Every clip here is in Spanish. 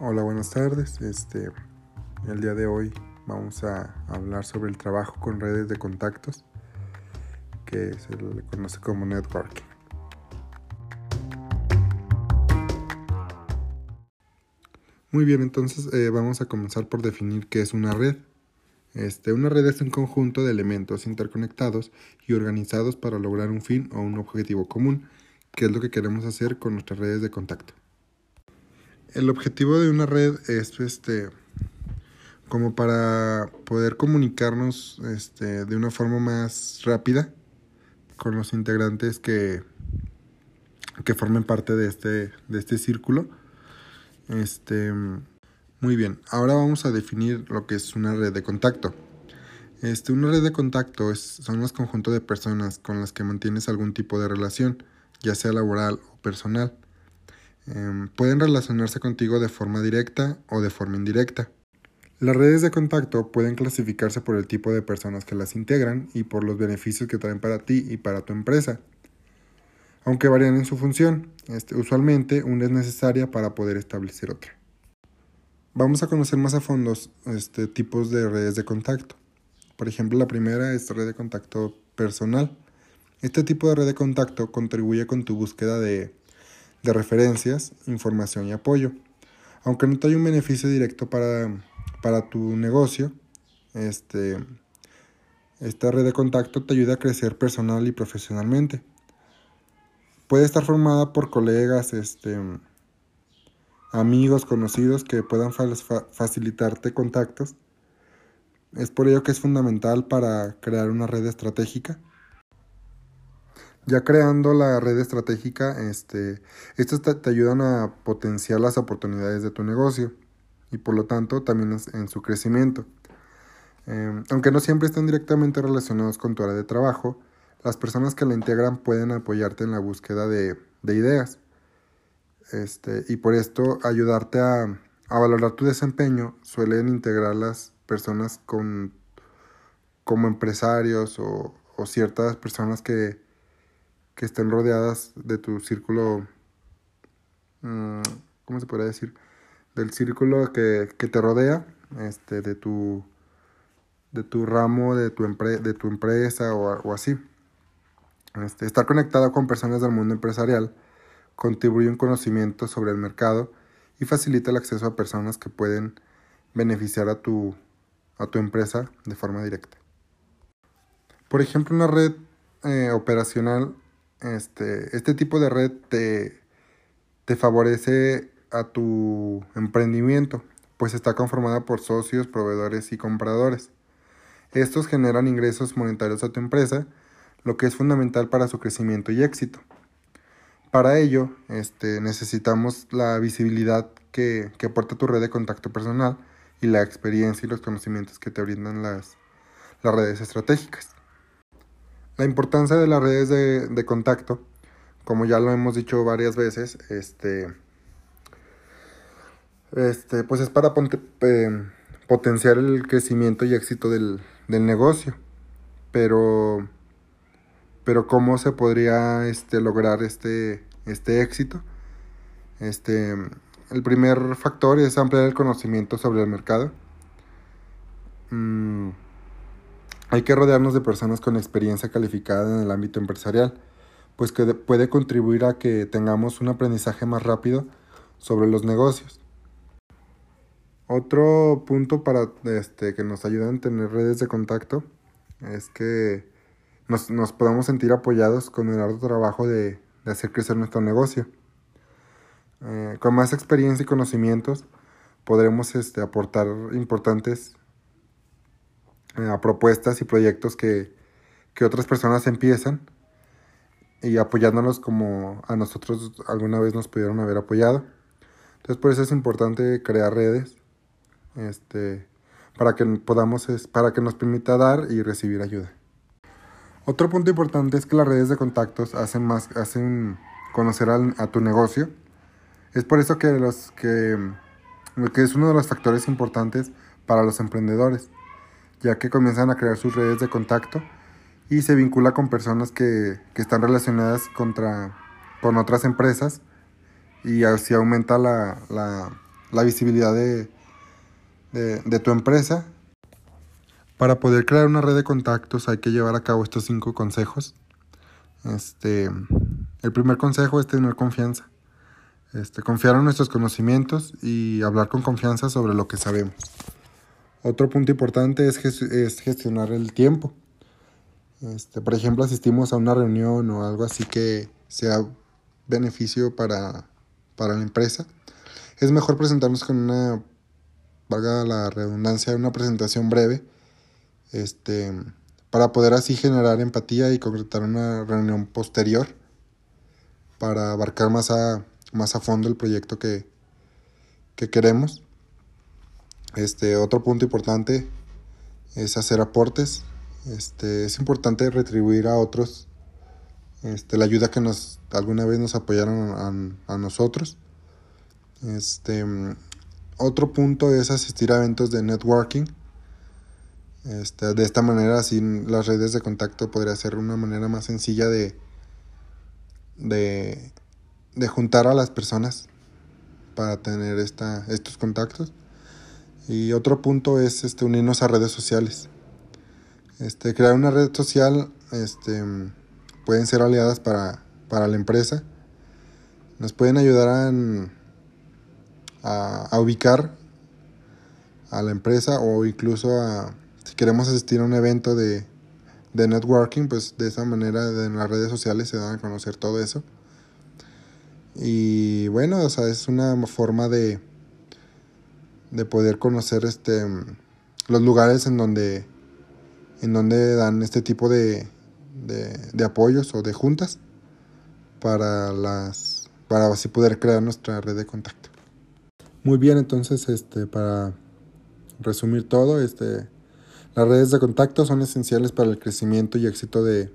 Hola, buenas tardes. Este, el día de hoy vamos a hablar sobre el trabajo con redes de contactos, que se conoce como networking. Muy bien, entonces eh, vamos a comenzar por definir qué es una red. Este, una red es un conjunto de elementos interconectados y organizados para lograr un fin o un objetivo común, que es lo que queremos hacer con nuestras redes de contacto. El objetivo de una red es este como para poder comunicarnos este, de una forma más rápida con los integrantes que, que formen parte de este, de este círculo. Este, muy bien, ahora vamos a definir lo que es una red de contacto. Este, una red de contacto es, son los conjuntos de personas con las que mantienes algún tipo de relación, ya sea laboral o personal. Em, pueden relacionarse contigo de forma directa o de forma indirecta. Las redes de contacto pueden clasificarse por el tipo de personas que las integran y por los beneficios que traen para ti y para tu empresa, aunque varían en su función. Este, usualmente una es necesaria para poder establecer otra. Vamos a conocer más a fondo este, tipos de redes de contacto. Por ejemplo, la primera es red de contacto personal. Este tipo de red de contacto contribuye con tu búsqueda de de referencias, información y apoyo. Aunque no te hay un beneficio directo para, para tu negocio, este, esta red de contacto te ayuda a crecer personal y profesionalmente. Puede estar formada por colegas, este, amigos, conocidos que puedan facilitarte contactos. Es por ello que es fundamental para crear una red estratégica ya creando la red estratégica, este, estas te, ayudan a potenciar las oportunidades de tu negocio y por lo tanto también en su crecimiento. Em, aunque no siempre estén directamente relacionados con tu área de trabajo, las personas que la integran pueden apoyarte en la búsqueda de, ideas. Este, y por esto ayudarte a, valorar tu desempeño suelen integrar las personas con, como empresarios o ciertas personas que, que estén rodeadas de tu círculo, mm, ¿cómo se podría decir? Del círculo que, te rodea, este, de tu, de tu ramo, de tu, de tu empresa o, así. Este, estar conectado con personas del mundo empresarial contribuye un conocimiento sobre el mercado y facilita el acceso a personas que pueden beneficiar a tu, a tu empresa de forma directa. Por ejemplo, una red eh, operacional este, este tipo de red te, te favorece a tu emprendimiento, pues está conformada por socios, proveedores y compradores. Estos generan ingresos monetarios a tu empresa, lo que es fundamental para su crecimiento y éxito. Para ello, este, necesitamos la visibilidad que, que aporta tu red de contacto personal y la experiencia y los conocimientos que te brindan las, las redes estratégicas. La importancia de las redes de, contacto, como ya lo hemos dicho varias veces, este, este, pues es para potenciar el crecimiento y éxito del, negocio. Pero, pero ¿cómo se podría este, lograr este, este éxito? Este, el primer factor es ampliar el conocimiento sobre el mercado. Mm, hay que rodearnos de personas con experiencia calificada en el ámbito empresarial, pues que puede contribuir a que tengamos un aprendizaje más rápido sobre los negocios. Otro punto para este, que nos ayuden a tener redes de contacto es que nos, nos podamos sentir apoyados con el arduo trabajo de, hacer crecer nuestro negocio. Eh, con más experiencia y conocimientos podremos este, aportar importantes a propuestas y proyectos que, otras personas empiezan y apoyándonos como a nosotros alguna vez nos pudieron haber apoyado. Entonces por eso es importante crear redes este, para que podamos, para que nos permita dar y recibir ayuda. Otro punto importante es que las redes de contactos hacen más, hacen conocer a tu negocio. Es por eso que los que, que es uno de los factores importantes para los emprendedores ya que comienzan a crear sus redes de contacto y se vincula con personas que, están relacionadas contra, con otras empresas y así aumenta la, la visibilidad de, de, tu empresa. Para poder crear una red de contactos hay que llevar a cabo estos cinco consejos. Este, el primer consejo es tener confianza. Este, confiar en nuestros conocimientos y hablar con confianza sobre lo que sabemos. Otro punto importante es, es gestionar el tiempo. Este, por ejemplo, asistimos a una reunión o algo así que sea beneficio para, para la empresa. Es mejor presentarnos con una, valga la redundancia, una presentación breve, este, para poder así generar empatía y concretar una reunión posterior para abarcar más a, más a fondo el proyecto que, que queremos. Este, otro punto importante es hacer aportes. Este, es importante retribuir a otros este, la ayuda que nos alguna vez nos apoyaron a, a nosotros. Este, otro punto es asistir a eventos de networking. Este, de esta manera, así las redes de contacto podría ser una manera más sencilla de, de, de juntar a las personas para tener esta, estos contactos. Y otro punto es este, unirnos a redes sociales. Este, crear una red social este, pueden ser aliadas para, para la empresa. Nos pueden ayudar a, a, ubicar a la empresa o incluso a, si queremos asistir a un evento de, de networking, pues de esa manera en las redes sociales se dan a conocer todo eso. Y bueno, o sea, es una forma de, de poder conocer este los lugares en donde en donde dan este tipo de, de, apoyos o de juntas para las para así poder crear nuestra red de contacto. Muy bien, entonces este para resumir todo, este las redes de contacto son esenciales para el crecimiento y éxito de,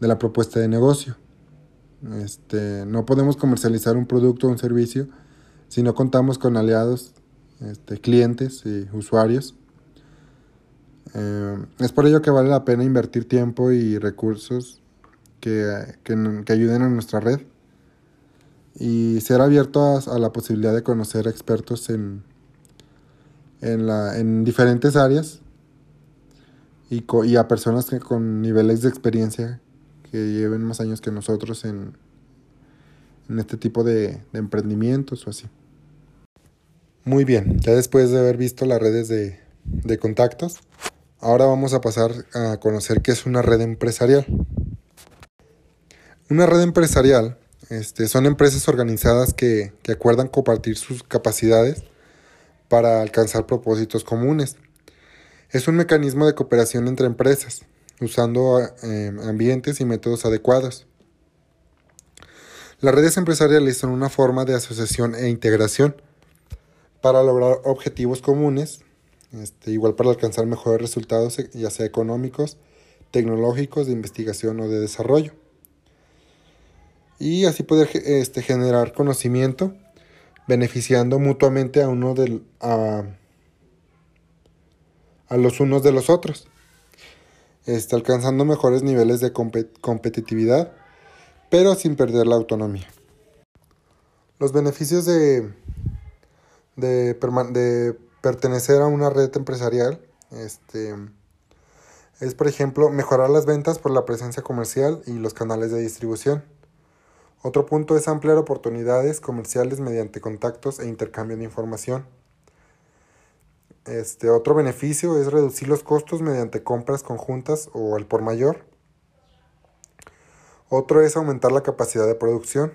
de la propuesta de negocio. Este, no podemos comercializar un producto o un servicio si no contamos con aliados, este, clientes y usuarios eh, es por ello que vale la pena invertir tiempo y recursos que, que, ayuden a nuestra red y ser abierto a, la posibilidad de conocer expertos en, en, la, en diferentes áreas y, y a personas que, con niveles de experiencia que lleven más años que nosotros en, en este tipo de, de emprendimientos o así. Muy bien, ya después de haber visto las redes de, de contactos, Ahora vamos a pasar a conocer qué es una red empresarial. Una red empresarial este, son empresas organizadas que, que, acuerdan compartir sus capacidades para alcanzar propósitos comunes. Es un mecanismo de cooperación entre empresas, usando eh, ambientes y métodos adecuados. Las redes empresariales son una forma de asociación e integración para lograr objetivos comunes este, igual para alcanzar mejores resultados, eh, ya sea económicos, tecnológicos, de investigación o de desarrollo. Y así poder este, generar conocimiento, beneficiando mutuamente a, uno del, a, a los unos de los otros, este, alcanzando mejores niveles de competitividad, pero sin perder la autonomía. Los beneficios de, de, de pertenecer a una red empresarial este, es, por ejemplo, mejorar las ventas por la presencia comercial y los canales de distribución. Otro punto es ampliar oportunidades comerciales mediante contactos e intercambio de información. Este, otro beneficio es reducir los costos mediante compras conjuntas o el por mayor. Otro es aumentar la capacidad de producción.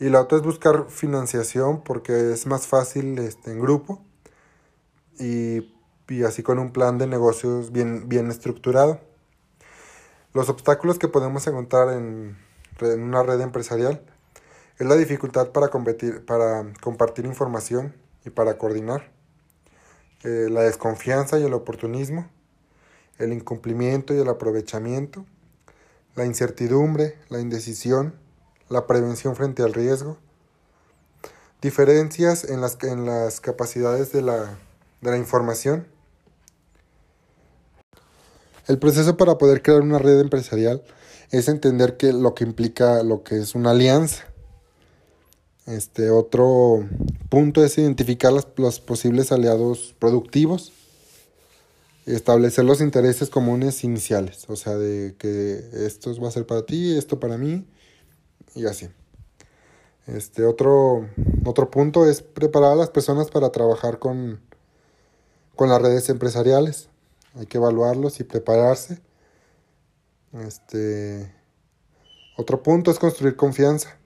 Y la otra es buscar financiación porque es más fácil este, en grupo y, así con un plan de negocios bien, bien estructurado. Los obstáculos que podemos encontrar en, una red empresarial es la dificultad para, competir, para compartir información y para coordinar, eh, la desconfianza y el oportunismo, el incumplimiento y el aprovechamiento, la incertidumbre, la indecisión, la prevención frente al riesgo, diferencias en las, en las capacidades de la, de la información. El proceso para poder crear una red empresarial es entender que lo que implica lo que es una alianza. Este otro punto es identificar los posibles aliados productivos, establecer los intereses comunes iniciales, o sea, de que esto va a ser para ti, esto para mí y así. Este otro, otro punto es preparar a las personas para trabajar con, con las redes empresariales. Hay que evaluarlos y prepararse. Este otro punto es construir confianza.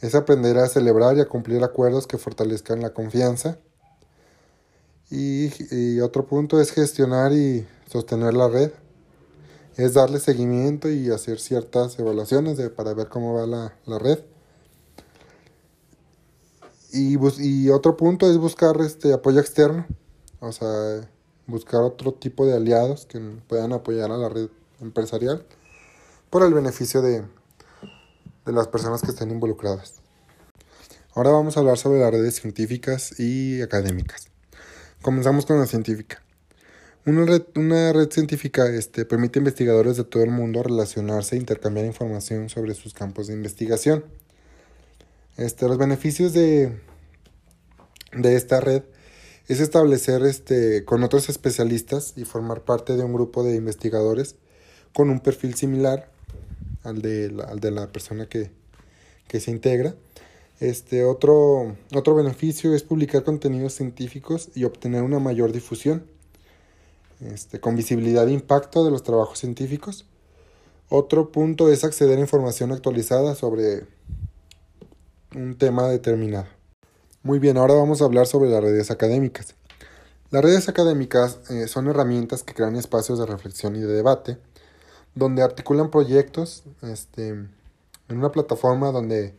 Es aprender a celebrar y a cumplir acuerdos que fortalezcan la confianza. Y, y otro punto es gestionar y sostener la red. Es darle seguimiento y hacer ciertas evaluaciones de, para ver cómo va la, la red. Y, y, otro punto es buscar este apoyo externo, o sea, buscar otro tipo de aliados que puedan apoyar a la red empresarial por el beneficio de, de las personas que estén involucradas. Ahora vamos a hablar sobre las redes científicas y académicas. Comenzamos con la científica. Una red, una red científica este, permite a investigadores de todo el mundo relacionarse e intercambiar información sobre sus campos de investigación. Este, los beneficios de, de esta red es establecer este, con otros especialistas y formar parte de un grupo de investigadores con un perfil similar al de la, al de la persona que, que se integra. Este, otro, otro beneficio es publicar contenidos científicos y obtener una mayor difusión, este, con visibilidad e impacto de los trabajos científicos. Otro punto es acceder a información actualizada sobre un tema determinado. Muy bien, ahora vamos a hablar sobre las redes académicas. Las redes académicas eh, son herramientas que crean espacios de reflexión y de debate, donde articulan proyectos este, en una plataforma donde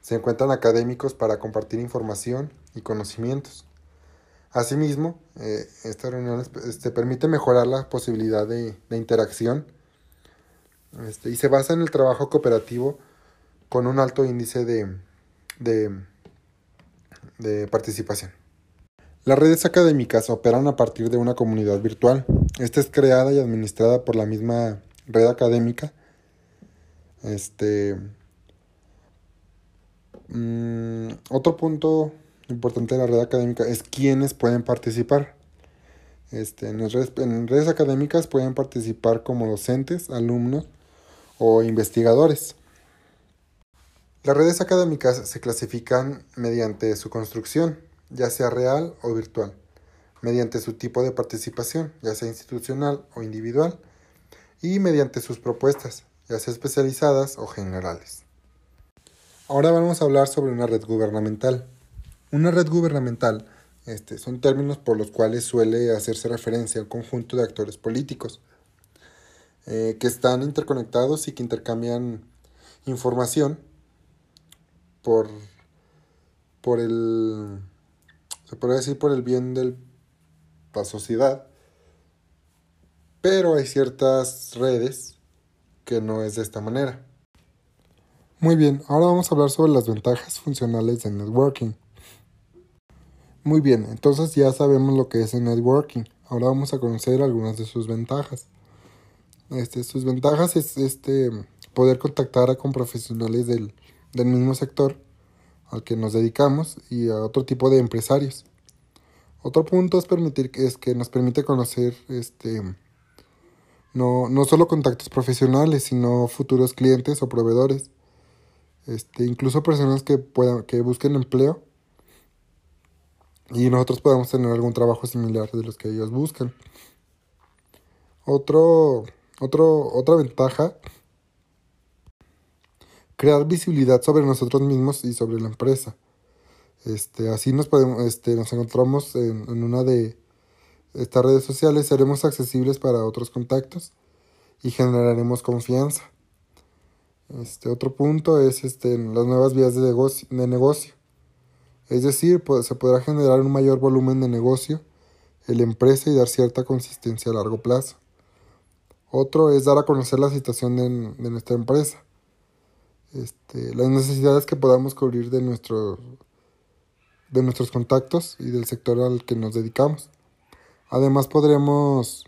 se encuentran académicos para compartir información y conocimientos. Asimismo, eh, esta reunión este, permite mejorar la posibilidad de, interacción este, y se basa en el trabajo cooperativo con un alto índice de participación. Las redes académicas operan a partir de una comunidad virtual. Esta es creada y administrada por la misma red académica. Este. Mm, otro punto importante de la red académica es quiénes pueden participar. Este, en redes académicas pueden participar como docentes, alumnos o investigadores. Las redes académicas se clasifican mediante su construcción, ya sea real o virtual, mediante su tipo de participación, ya sea institucional o individual, y mediante sus propuestas, ya sea especializadas o generales. Ahora vamos a hablar sobre una red gubernamental. Una red gubernamental este, son términos por los cuales suele hacerse referencia al conjunto de actores políticos eh, que están interconectados y que intercambian información por, por el, se puede decir por el bien de la sociedad, pero hay ciertas redes que no es de esta manera. Muy bien, ahora vamos a hablar sobre las ventajas funcionales del networking. Muy bien, entonces ya sabemos lo que es el networking. Ahora vamos a conocer algunas de sus ventajas. Este, sus ventajas es este poder contactar con profesionales del, del mismo sector al que nos dedicamos y a otro tipo de empresarios. Otro punto es permitir es que nos permite conocer este no, no solo contactos profesionales, sino futuros clientes o proveedores. Este, incluso personas que puedan, que busquen empleo y nosotros podamos tener algún trabajo similar de los que ellos buscan. Otro, otro, otra ventaja crear visibilidad sobre nosotros mismos y sobre la empresa. Este, así nos podemos, este, nos encontramos en, en una de estas redes sociales, seremos accesibles para otros contactos y generaremos confianza. Este otro punto es este, las nuevas vías de negocio, de negocio. Es decir, se podrá generar un mayor volumen de negocio en la empresa y dar cierta consistencia a largo plazo. Otro es dar a conocer la situación de, nuestra empresa este, las necesidades que podamos cubrir de, de nuestros contactos y del sector al que nos dedicamos. Además podremos,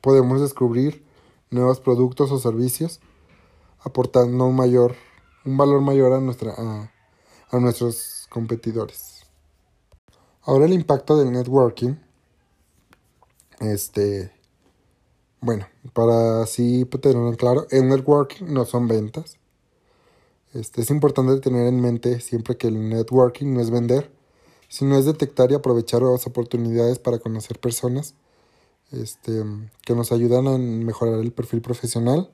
podemos descubrir nuevos productos o servicios aportando un mayor un valor mayor a, nuestra, a, nuestros competidores. Ahora el impacto del networking. Este, bueno, para así tenerlo en claro, el networking no son ventas. Este, es importante tener en mente siempre que el networking no es vender, sino es detectar y aprovechar las oportunidades para conocer personas este, que nos ayudan a mejorar el perfil profesional.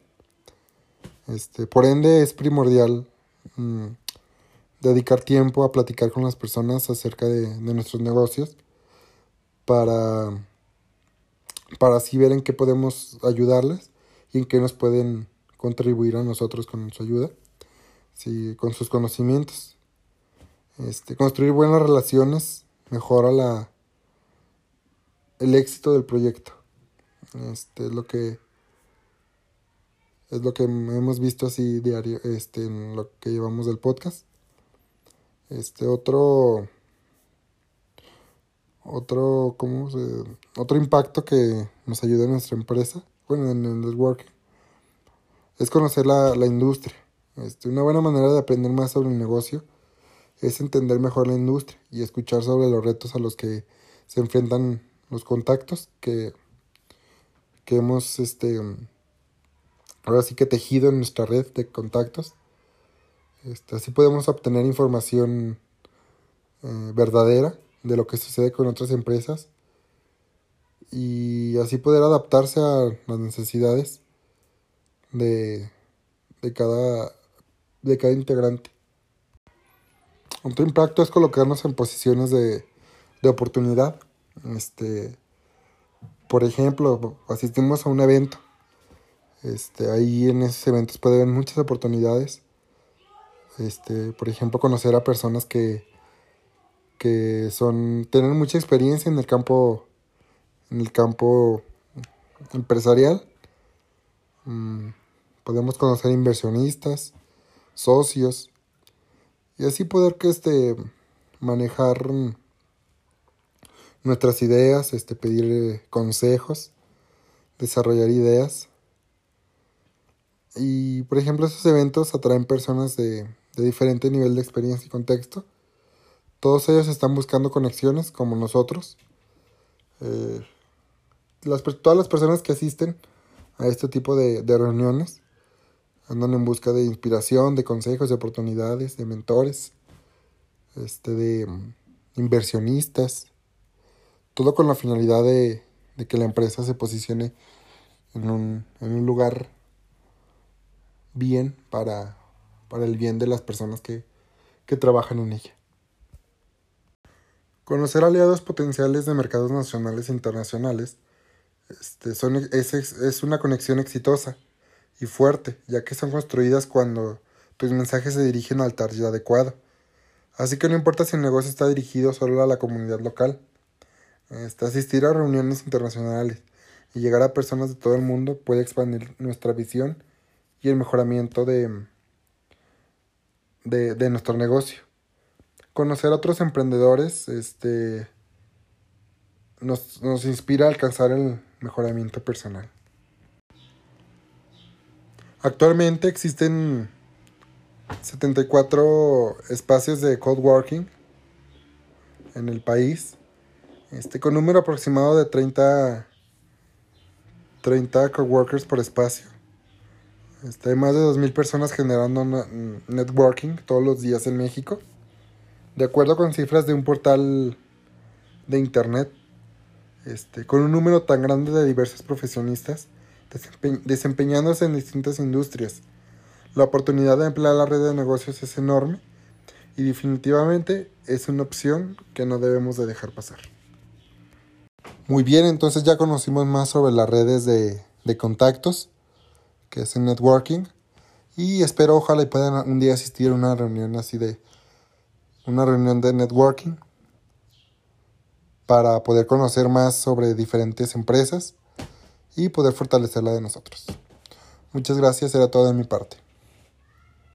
Este, por ende, es primordial mm, dedicar tiempo a platicar con las personas acerca de, nuestros negocios para, para así ver en qué podemos ayudarles y en qué nos pueden contribuir a nosotros con su ayuda, sí, con sus conocimientos. Este, construir buenas relaciones mejora la, el éxito del proyecto. Este es lo que es lo que hemos visto así diario este en lo que llevamos del podcast. Este otro otro ¿cómo otro impacto que nos ayuda en nuestra empresa, bueno, en el networking es conocer la, la industria. Este, una buena manera de aprender más sobre el negocio es entender mejor la industria y escuchar sobre los retos a los que se enfrentan los contactos que, que hemos este ahora sí que tejido en nuestra red de contactos. Este, así podemos obtener información eh, verdadera de lo que sucede con otras empresas y así poder adaptarse a las necesidades de, de, cada, de cada integrante. Otro impacto es colocarnos en posiciones de, de oportunidad este, por ejemplo, asistimos a un evento. Este, ahí en esos eventos puede haber muchas oportunidades. Este, por ejemplo, conocer a personas que, que son, tienen mucha experiencia en el campo, en el campo empresarial. Mm, podemos conocer inversionistas, socios, y así poder que este, manejar nuestras ideas, este, pedir consejos, desarrollar ideas. Y por ejemplo, esos eventos atraen personas de, de diferente nivel de experiencia y contexto. Todos ellos están buscando conexiones como nosotros. Eh, todas las personas que asisten a este tipo de, de reuniones andan en busca de inspiración, de consejos, de oportunidades, de mentores, este, de mm, inversionistas, todo con la finalidad de, que la empresa se posicione en un, lugar bien para, el bien de las personas que, trabajan en ella. Conocer aliados potenciales de mercados nacionales e internacionales este, son, es, es, una conexión exitosa y fuerte, ya que son construidas cuando tus mensajes se dirigen al target adecuado. Así que no importa si el negocio está dirigido solo a la comunidad local, este, asistir a reuniones internacionales y llegar a personas de todo el mundo puede expandir nuestra visión y el mejoramiento de, de, nuestro negocio. Conocer a otros emprendedores este, nos, nos inspira a alcanzar el mejoramiento personal. Actualmente existen 74 espacios de coworking en el país este, con número aproximado de 30, 30 coworkers por espacio. Este, hay más de 2.000 personas generando networking todos los días en México. De acuerdo con cifras de un portal de internet, este, con un número tan grande de diversos profesionistas desempeñándose en distintas industrias. La oportunidad de emplear la red de negocios es enorme y definitivamente es una opción que no debemos de dejar pasar. Muy bien, entonces ya conocimos más sobre las redes de, contactos, que es el networking. Y espero ojalá y puedan un día asistir a una reunión así de una reunión de networking para poder conocer más sobre diferentes empresas y poder fortalecer la de nosotros. Muchas gracias, era todo de mi parte.